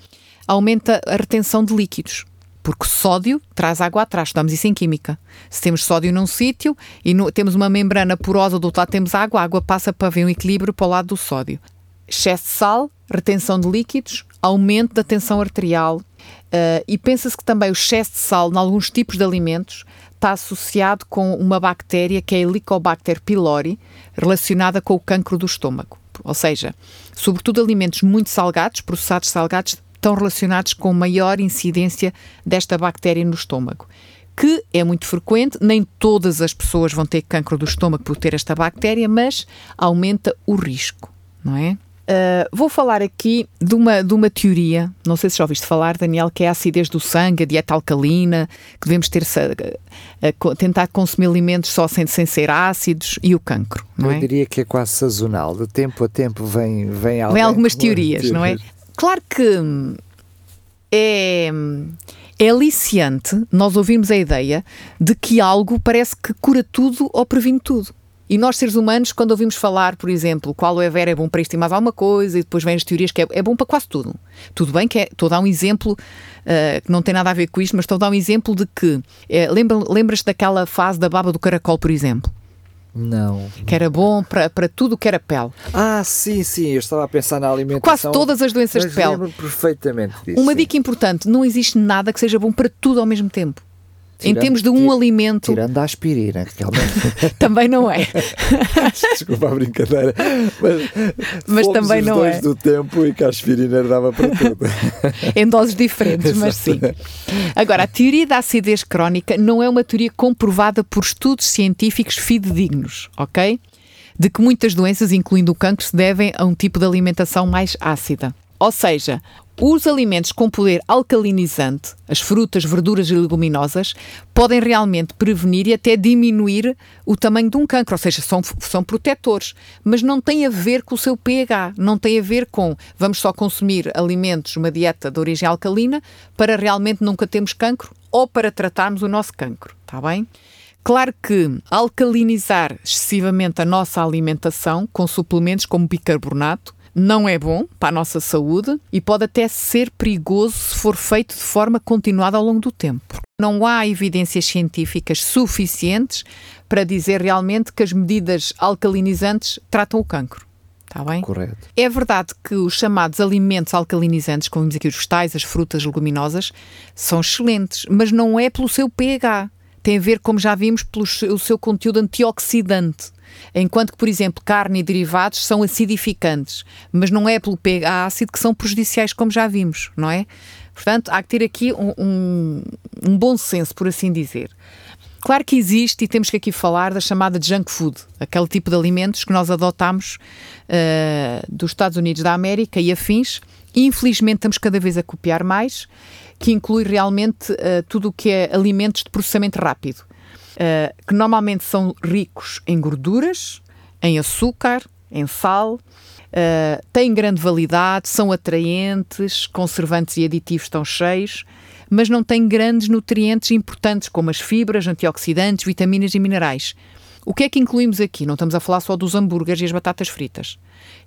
aumenta a retenção de líquidos, porque sódio traz água atrás, estudamos isso em química. Se temos sódio num sítio e no, temos uma membrana porosa, do outro lado temos água, a água passa para ver um equilíbrio para o lado do sódio. Excesso de sal, retenção de líquidos, aumento da tensão arterial uh, e pensa-se que também o excesso de sal em alguns tipos de alimentos está associado com uma bactéria que é a Helicobacter pylori, relacionada com o cancro do estômago. Ou seja, sobretudo alimentos muito salgados, processados salgados, estão relacionados com maior incidência desta bactéria no estômago. Que é muito frequente, nem todas as pessoas vão ter cancro do estômago por ter esta bactéria, mas aumenta o risco, não é? Uh, vou falar aqui de uma, de uma teoria, não sei se já ouviste falar, Daniel, que é a acidez do sangue, a dieta alcalina, que devemos ter uh, uh, tentar consumir alimentos só sem, sem ser ácidos e o cancro. Não Eu é? diria que é quase sazonal, de tempo a tempo vem, vem, vem algumas teorias, teorias, não é? Claro que hum, é, é aliciante nós ouvirmos a ideia de que algo parece que cura tudo ou previne tudo. E nós, seres humanos, quando ouvimos falar, por exemplo, qual é vera é bom para isto e mais alguma coisa, e depois vêm as teorias que é, é bom para quase tudo. Tudo bem que é, estou a dar um exemplo uh, que não tem nada a ver com isto, mas estou a dar um exemplo de que, é, lembra, lembras daquela fase da baba do caracol, por exemplo? Não. Que era bom para, para tudo que era pele. Ah, sim, sim, eu estava a pensar na alimentação. Quase todas as doenças de pele. Lembro perfeitamente disso. Uma sim. dica importante: não existe nada que seja bom para tudo ao mesmo tempo. Tirando, em termos de um tira, alimento. Tirando a aspirina, realmente. <laughs> também não é. <laughs> Desculpa a brincadeira. Mas, mas também os não dois é. do tempo e que a aspirina dava para tudo. <laughs> em doses diferentes, mas sim. Agora, a teoria da acidez crónica não é uma teoria comprovada por estudos científicos fidedignos, ok? De que muitas doenças, incluindo o cancro, se devem a um tipo de alimentação mais ácida. Ou seja, os alimentos com poder alcalinizante, as frutas, verduras e leguminosas, podem realmente prevenir e até diminuir o tamanho de um cancro, ou seja, são, são protetores, mas não tem a ver com o seu pH, não tem a ver com vamos só consumir alimentos, uma dieta de origem alcalina, para realmente nunca termos cancro ou para tratarmos o nosso cancro, está bem? Claro que alcalinizar excessivamente a nossa alimentação com suplementos como bicarbonato não é bom para a nossa saúde e pode até ser perigoso se for feito de forma continuada ao longo do tempo. Não há evidências científicas suficientes para dizer realmente que as medidas alcalinizantes tratam o cancro. Está bem? Correto. É verdade que os chamados alimentos alcalinizantes, como vimos aqui os vegetais, as frutas leguminosas, são excelentes, mas não é pelo seu pH. Tem a ver, como já vimos, pelo seu conteúdo antioxidante. Enquanto que, por exemplo, carne e derivados são acidificantes, mas não é pelo pH ácido que são prejudiciais, como já vimos, não é? Portanto, há que ter aqui um, um, um bom senso, por assim dizer. Claro que existe, e temos que aqui falar da chamada junk food, aquele tipo de alimentos que nós adotamos uh, dos Estados Unidos da América e afins, infelizmente estamos cada vez a copiar mais, que inclui realmente uh, tudo o que é alimentos de processamento rápido, uh, que normalmente são ricos em gorduras, em açúcar, em sal, uh, têm grande validade, são atraentes, conservantes e aditivos estão cheios, mas não têm grandes nutrientes importantes como as fibras, antioxidantes, vitaminas e minerais. O que é que incluímos aqui? Não estamos a falar só dos hambúrgueres e as batatas fritas.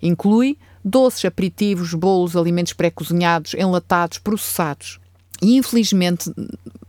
Inclui doces, aperitivos, bolos, alimentos pré-cozinhados, enlatados, processados. E infelizmente,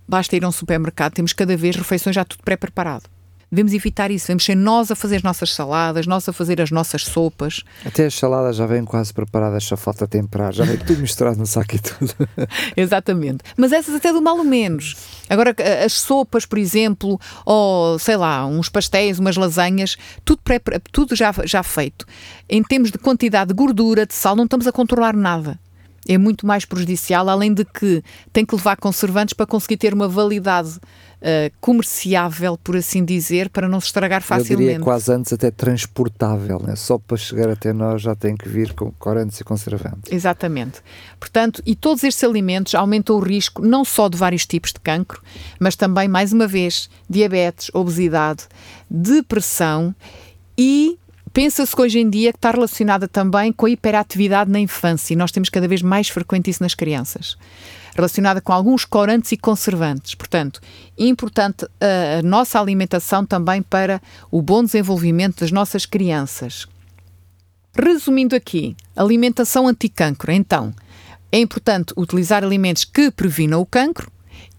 basta ir a um supermercado, temos cada vez refeições já tudo pré-preparado. Devemos evitar isso, devemos ser nós a fazer as nossas saladas, nós a fazer as nossas sopas. Até as saladas já vêm quase preparadas, só falta temperar, já vem tudo misturado no saco e tudo. <laughs> Exatamente. Mas essas até do mal o menos. Agora, as sopas, por exemplo, ou sei lá, uns pastéis, umas lasanhas, tudo, pré, tudo já, já feito. Em termos de quantidade de gordura, de sal, não estamos a controlar nada é muito mais prejudicial, além de que tem que levar conservantes para conseguir ter uma validade uh, comerciável, por assim dizer, para não se estragar facilmente. Eu diria quase antes até transportável, né? só para chegar até nós já tem que vir com corantes e conservantes. Exatamente. Portanto, e todos estes alimentos aumentam o risco não só de vários tipos de cancro, mas também, mais uma vez, diabetes, obesidade, depressão e Pensa-se que hoje em dia que está relacionada também com a hiperatividade na infância e nós temos cada vez mais frequente isso nas crianças relacionada com alguns corantes e conservantes. Portanto, importante a, a nossa alimentação também para o bom desenvolvimento das nossas crianças. Resumindo aqui, alimentação anticancro. Então, é importante utilizar alimentos que previnam o cancro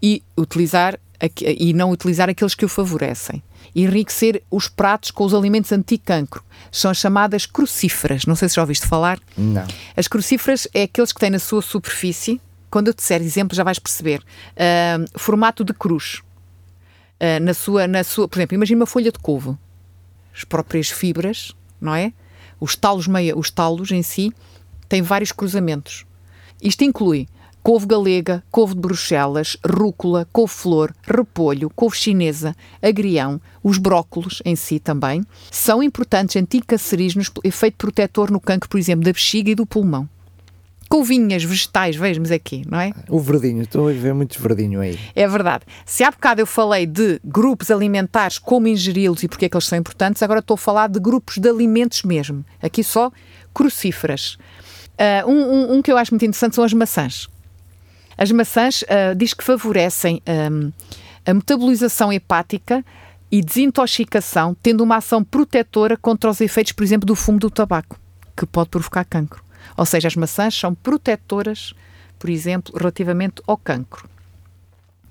e utilizar e não utilizar aqueles que o favorecem. Enriquecer os pratos com os alimentos anticancro. São as chamadas crucíferas. Não sei se já ouviste falar. Não. As crucíferas é aqueles que têm na sua superfície quando eu te disser exemplo, já vais perceber. Uh, formato de cruz. Uh, na, sua, na sua, por exemplo, imagina uma folha de couve. As próprias fibras, não é? Os talos, meia, os talos em si têm vários cruzamentos. Isto inclui couve galega, couve de Bruxelas, rúcula, couve-flor, repolho, couve chinesa, agrião, os brócolos em si também, são importantes anticancerígenos, efeito protetor no cancro, por exemplo, da bexiga e do pulmão couvinhas, vegetais, vejamos aqui, não é? O verdinho, estou a ver muito verdinho aí. É verdade. Se há bocado eu falei de grupos alimentares, como ingeri-los e porque é que eles são importantes, agora estou a falar de grupos de alimentos mesmo. Aqui só crucíferas. Uh, um, um, um, que eu acho muito interessante são as maçãs. As maçãs uh, diz que favorecem um, a metabolização hepática e desintoxicação, tendo uma ação protetora contra os efeitos, por exemplo, do fumo do tabaco, que pode provocar cancro. Ou seja, as maçãs são protetoras, por exemplo, relativamente ao cancro.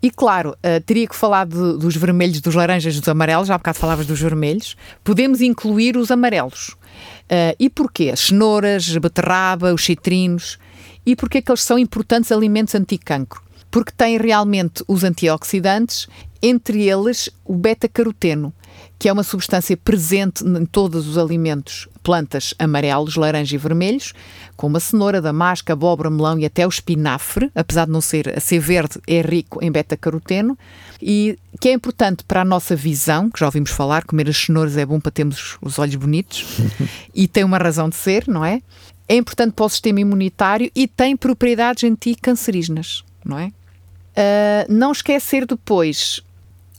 E claro, uh, teria que falar de, dos vermelhos, dos laranjas, dos amarelos, já há bocado falavas dos vermelhos. Podemos incluir os amarelos. Uh, e porquê? As cenouras, beterraba, os citrinos. E porquê que eles são importantes alimentos anticancro? Porque têm realmente os antioxidantes, entre eles o beta-caroteno, que é uma substância presente em todos os alimentos, plantas amarelos, laranja e vermelhos, como a cenoura, damasco, abóbora, melão e até o espinafre, apesar de não ser, a ser verde, é rico em beta-caroteno, e que é importante para a nossa visão, que já ouvimos falar, comer as cenouras é bom para termos os olhos bonitos, <laughs> e tem uma razão de ser, não é? É importante para o sistema imunitário e tem propriedades anticancerígenas, não é? Uh, não esquecer depois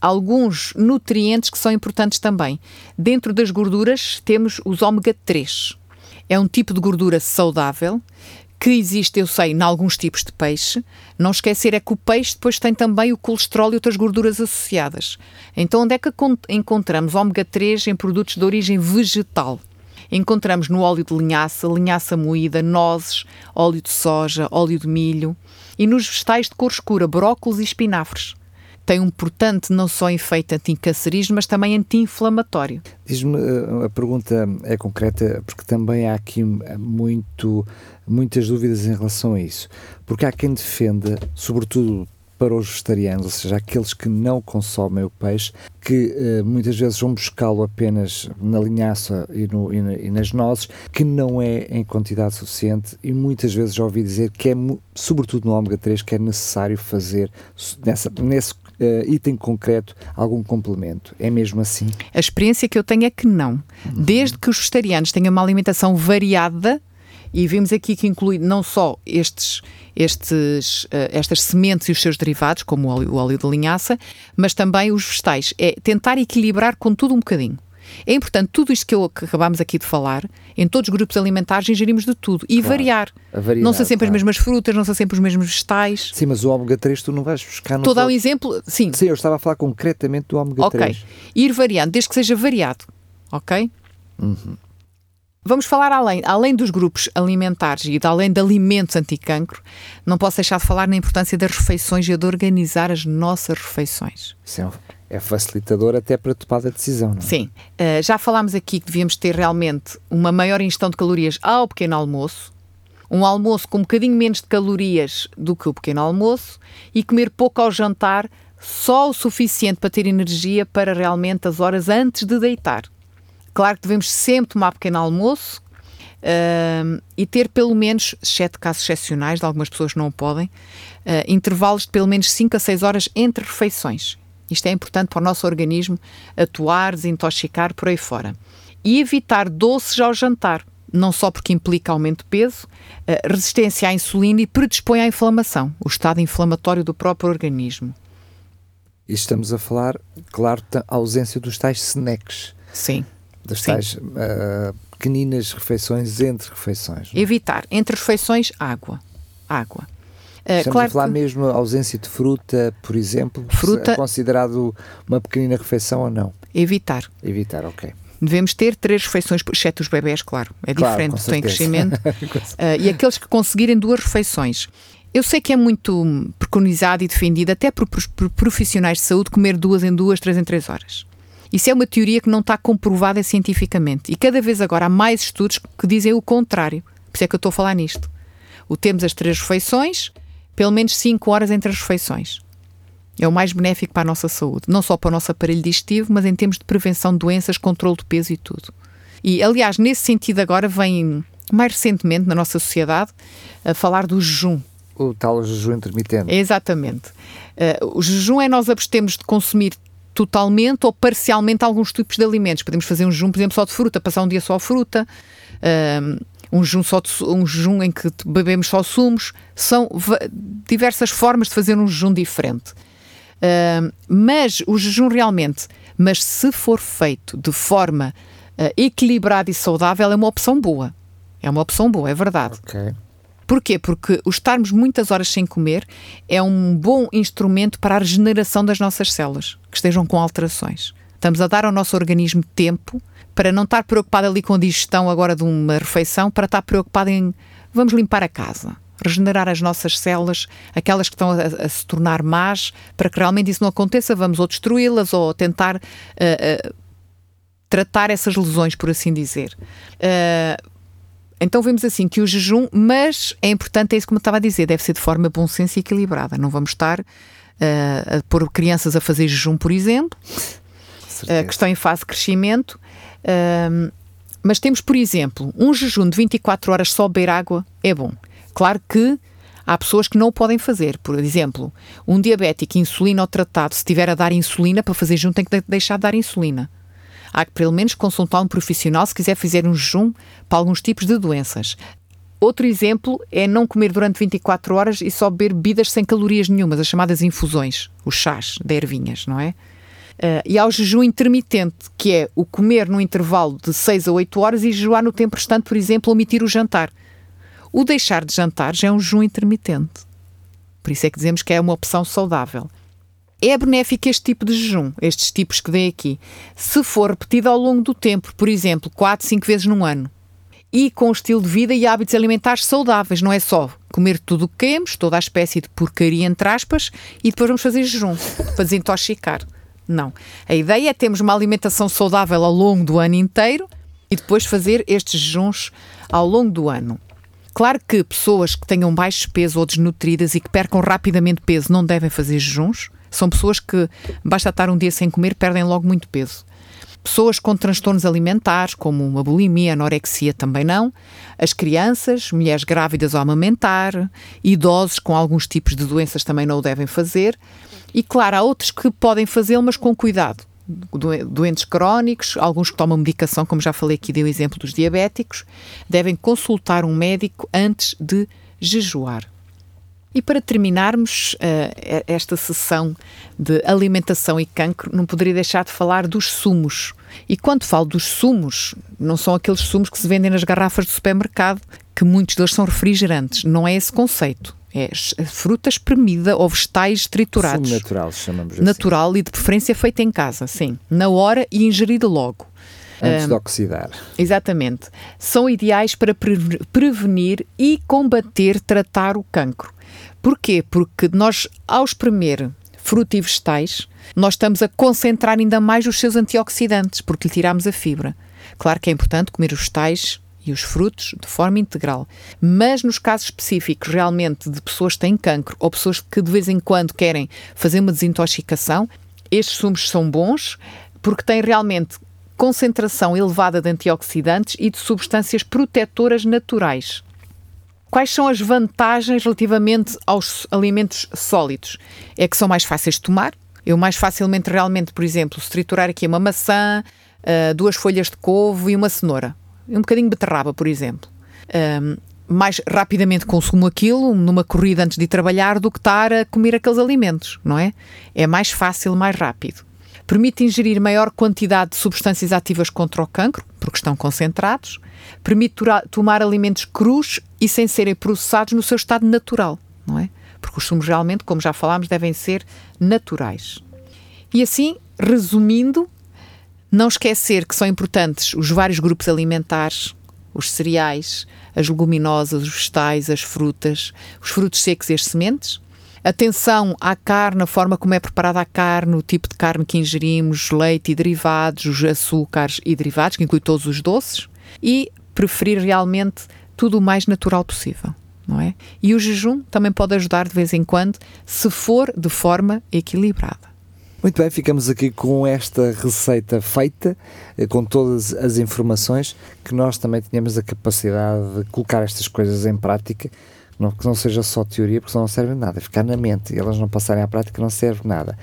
alguns nutrientes que são importantes também. Dentro das gorduras temos os ômega 3. É um tipo de gordura saudável que existe, eu sei, em alguns tipos de peixe. Não esquecer é que o peixe depois tem também o colesterol e outras gorduras associadas. Então, onde é que encontramos ômega 3 em produtos de origem vegetal? Encontramos no óleo de linhaça, linhaça moída, nozes, óleo de soja, óleo de milho e nos vegetais de cor escura, brócolis e espinafres tem um importante não só efeito anticancerígeno, mas também anti-inflamatório. Diz-me, eh, a pergunta é concreta porque também há aqui muito, muitas dúvidas em relação a isso. Porque há quem defenda, sobretudo para os vegetarianos, ou seja, aqueles que não consomem o peixe, que uh, muitas vezes vão buscá-lo apenas na linhaça e, no, e, na, e, nas nozes, que não é em quantidade suficiente e muitas vezes já ouvi dizer que é, sobretudo no ômega 3, que é necessário fazer nessa, nesse uh, item concreto algum complemento. É mesmo assim? A experiência que eu tenho é que não. Uhum. Desde que os vegetarianos tenham uma alimentação variada, e vimos aqui que inclui não só estes, estes, uh, estas sementes e os seus derivados, como o óleo, o óleo de linhaça, mas também os vegetais. É tentar equilibrar com tudo um bocadinho. É importante tudo isto que, eu, que acabámos aqui de falar, em todos os grupos alimentares ingerimos de tudo e claro, variar. Não são sempre claro. as mesmas frutas, não são sempre os mesmos vegetais. Sim, mas o ômega 3 tu não vais buscar no Estou a dar um exemplo, sim. Sim, eu estava a falar concretamente do ômega okay. 3. Ok. Ir variando, desde que seja variado. Ok? Uhum. Vamos falar além, além dos grupos alimentares e de, além de alimentos anticancro, não posso deixar de falar na importância das refeições e de organizar as nossas refeições. Sim, é facilitador até para tomar a decisão, não é? Sim. Uh, já falámos aqui que devíamos ter realmente uma maior ingestão de calorias ao pequeno almoço, um almoço com um bocadinho menos de calorias do que o pequeno almoço e comer pouco ao jantar, só o suficiente para ter energia para realmente as horas antes de deitar. Claro que devemos sempre tomar pequeno almoço uh, e ter pelo menos, exceto casos excepcionais, de algumas pessoas não o podem, uh, intervalos de pelo menos 5 a 6 horas entre refeições. Isto é importante para o nosso organismo atuar, desintoxicar por aí fora. E evitar doces ao jantar, não só porque implica aumento de peso, eh, resistência à insulina e predispõe à inflamação, o estado inflamatório do próprio organismo. E estamos a falar, claro, da ausência dos tais snacks. Sim. Das Sim. tais uh, pequeninas refeições entre refeições. não é? Evitar. Entre refeições, água. Água. Eh, Estamos a falar mesmo a ausência de fruta, por exemplo, Fruta- é considerado uma pequenina refeição ou não? Evitar. Evitar, ok. Devemos ter três refeições, exceto os bebés, claro. É Claro, diferente, estão em crescimento. Ah, e aqueles que conseguirem duas refeições. Eu sei que é muito preconizado e defendido, até por, por profissionais de saúde, comer duas em duas, três em três horas. Isso é uma teoria que não está comprovada cientificamente. E cada vez agora há mais estudos que dizem o contrário. Por isso é que eu estou a falar nisto. O termos as três refeições, pelo menos cinco horas entre as refeições. É o mais benéfico para a nossa saúde. Não só para o nosso aparelho digestivo, mas em termos de prevenção de doenças, controle de peso e tudo. E, aliás, nesse sentido, agora vem, mais recentemente, na nossa sociedade, a falar do jejum. O tal jejum intermitente. Exatamente. Eh, o jejum é nós abstemos de consumir totalmente ou parcialmente alguns tipos de alimentos. Podemos fazer um jejum, por exemplo, só de fruta, passar um dia só a fruta, um, um jejum, só de, um jejum em que bebemos só sumos. São diversas formas de fazer um jejum diferente. Mas o jejum realmente, mas se for feito de forma eh, equilibrada e saudável, é uma opção boa. É uma opção boa, é verdade. Ok. Porquê? Porque o estarmos muitas horas sem comer é um bom instrumento para a regeneração das nossas células, estejam com alterações. Estamos a dar ao nosso organismo tempo para não estar preocupado ali com a digestão agora de uma refeição, para estar preocupado em vamos limpar a casa, regenerar as nossas células, aquelas que estão a, a se tornar más, para que realmente isso não aconteça, vamos ou destruí-las ou tentar eh, eh, tratar essas lesões, por assim dizer. Eh, então vemos assim que o jejum, mas é importante, é isso que me estava a dizer, deve ser de forma bom senso e equilibrada. Não vamos estar a pôr crianças a fazer jejum, por exemplo, eh, que estão em fase de crescimento. Ahm, mas temos, por exemplo, um jejum de 24 horas só beber água é bom. Claro que há pessoas que não o podem fazer. Por exemplo, um diabético insulina ou tratado, se estiver a dar insulina para fazer jejum, tem que de- deixar de dar insulina. Há que pelo menos consultar um profissional se quiser fazer um jejum para alguns tipos de doenças. Outro exemplo é não comer durante 24 horas e só beber bebidas sem calorias nenhumas, as chamadas infusões, os chás de ervinhas, não é? Ah, e há o jejum intermitente, que é o comer num intervalo de 6 a 8 horas e jejuar no tempo restante, por exemplo, omitir o jantar. O deixar de jantar já é um jejum intermitente. Por isso é que dizemos que é uma opção saudável. É benéfico este tipo de jejum, estes tipos que dei aqui, se for repetido ao longo do tempo, por exemplo, 4, 5 vezes num ano. E com estilo de vida e hábitos alimentares saudáveis, não é só comer tudo o que queremos, toda a espécie de porcaria, entre aspas, e depois vamos fazer jejum para desintoxicar. Não. A ideia é termos uma alimentação saudável ao longo do ano inteiro e depois fazer estes jejuns ao longo do ano. Claro que pessoas que tenham baixo peso ou desnutridas e que percam rapidamente peso não devem fazer jejuns. São pessoas que basta estar um dia sem comer, perdem logo muito peso. Pessoas com transtornos alimentares, como uma bulimia, anorexia, também não. As crianças, mulheres grávidas ao amamentar, idosos com alguns tipos de doenças também não o devem fazer. E claro, há outros que podem fazê-lo, mas com cuidado. Doen- Doentes crónicos, alguns que tomam medicação, como já falei aqui, dei o exemplo dos diabéticos, devem consultar um médico antes de jejuar. E para terminarmos eh, esta sessão de alimentação e cancro, não poderia deixar de falar dos sumos. E quando falo dos sumos, não são aqueles sumos que se vendem nas garrafas do supermercado, que muitos deles são refrigerantes. Não é esse conceito. É fruta espremida ou vegetais triturados. Sumo natural, chamamos assim. Natural e de preferência feita em casa, sim. Na hora e ingerida logo. Antes de oxidar. Exatamente. São ideais para pre- prevenir e combater, tratar o cancro. Porquê? Porque nós, ao espremer fruta e vegetais, nós estamos a concentrar ainda mais os seus antioxidantes, porque lhe tiramos a fibra. Claro que é importante comer os vegetais e os frutos de forma integral. Mas nos casos específicos, realmente, de pessoas que têm cancro ou pessoas que de vez em quando querem fazer uma desintoxicação, estes sumos são bons porque têm realmente concentração elevada de antioxidantes e de substâncias protetoras naturais. Quais são as vantagens relativamente aos alimentos sólidos? É que são mais fáceis de tomar, Eu mais facilmente, realmente, por exemplo, se triturar aqui uma maçã, uh, duas folhas de couve e uma cenoura, e um bocadinho de beterraba, por exemplo. Um, mais rapidamente consumo aquilo numa corrida antes de trabalhar do que estar a comer aqueles alimentos, não é? É mais fácil, mais rápido. Permite ingerir maior quantidade de substâncias ativas contra o cancro, porque estão concentrados. Permite tomar alimentos crus e sem serem processados no seu estado natural, não é? Porque os sumos realmente, como já falámos, devem ser naturais. E assim, resumindo, não esquecer que são importantes os vários grupos alimentares, os cereais, as leguminosas, os vegetais, as frutas, os frutos secos e as sementes. Atenção à carne, a forma como é preparada a carne, o tipo de carne que ingerimos, leite e derivados, os açúcares e derivados, que inclui todos os doces. E preferir realmente tudo o mais natural possível. Não é? E o jejum também pode ajudar de vez em quando, se for de forma equilibrada. Muito bem, ficamos aqui com esta receita feita, eh, com todas as informações, que nós também tenhamos a capacidade de colocar estas coisas em prática, não, que não seja só teoria, porque senão não serve nada, ficar na mente e elas não passarem à prática não serve nada.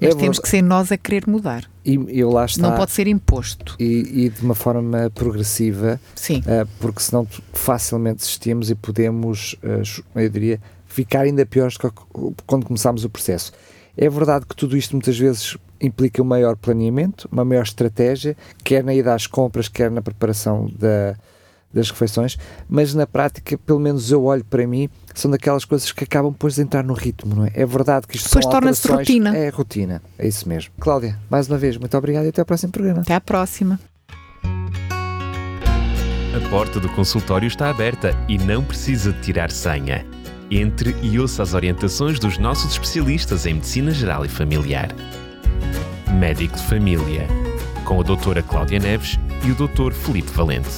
Mas é temos que ser nós a querer mudar. E eu lá está. Não pode ser imposto. E, e de uma forma progressiva, Sim. Uh, porque senão facilmente desistimos e podemos, uh, eu diria, ficar ainda piores do que quando começámos o processo. É verdade que tudo isto muitas vezes implica um maior planeamento, uma maior estratégia, quer na ida às compras, quer na preparação da, das refeições, mas na prática, pelo menos eu olho para mim, são daquelas coisas que acabam depois de entrar no ritmo, não é? É verdade que isto depois são torna-se rotina. É rotina, é isso mesmo. Cláudia, mais uma vez, muito obrigado e até ao próximo programa. Até à próxima. A porta do consultório está aberta e não precisa de tirar senha. Entre e ouça as orientações dos nossos especialistas em Medicina Geral e Familiar. Médico de Família, com a doutora Cláudia Neves e o doutor Felipe Valente.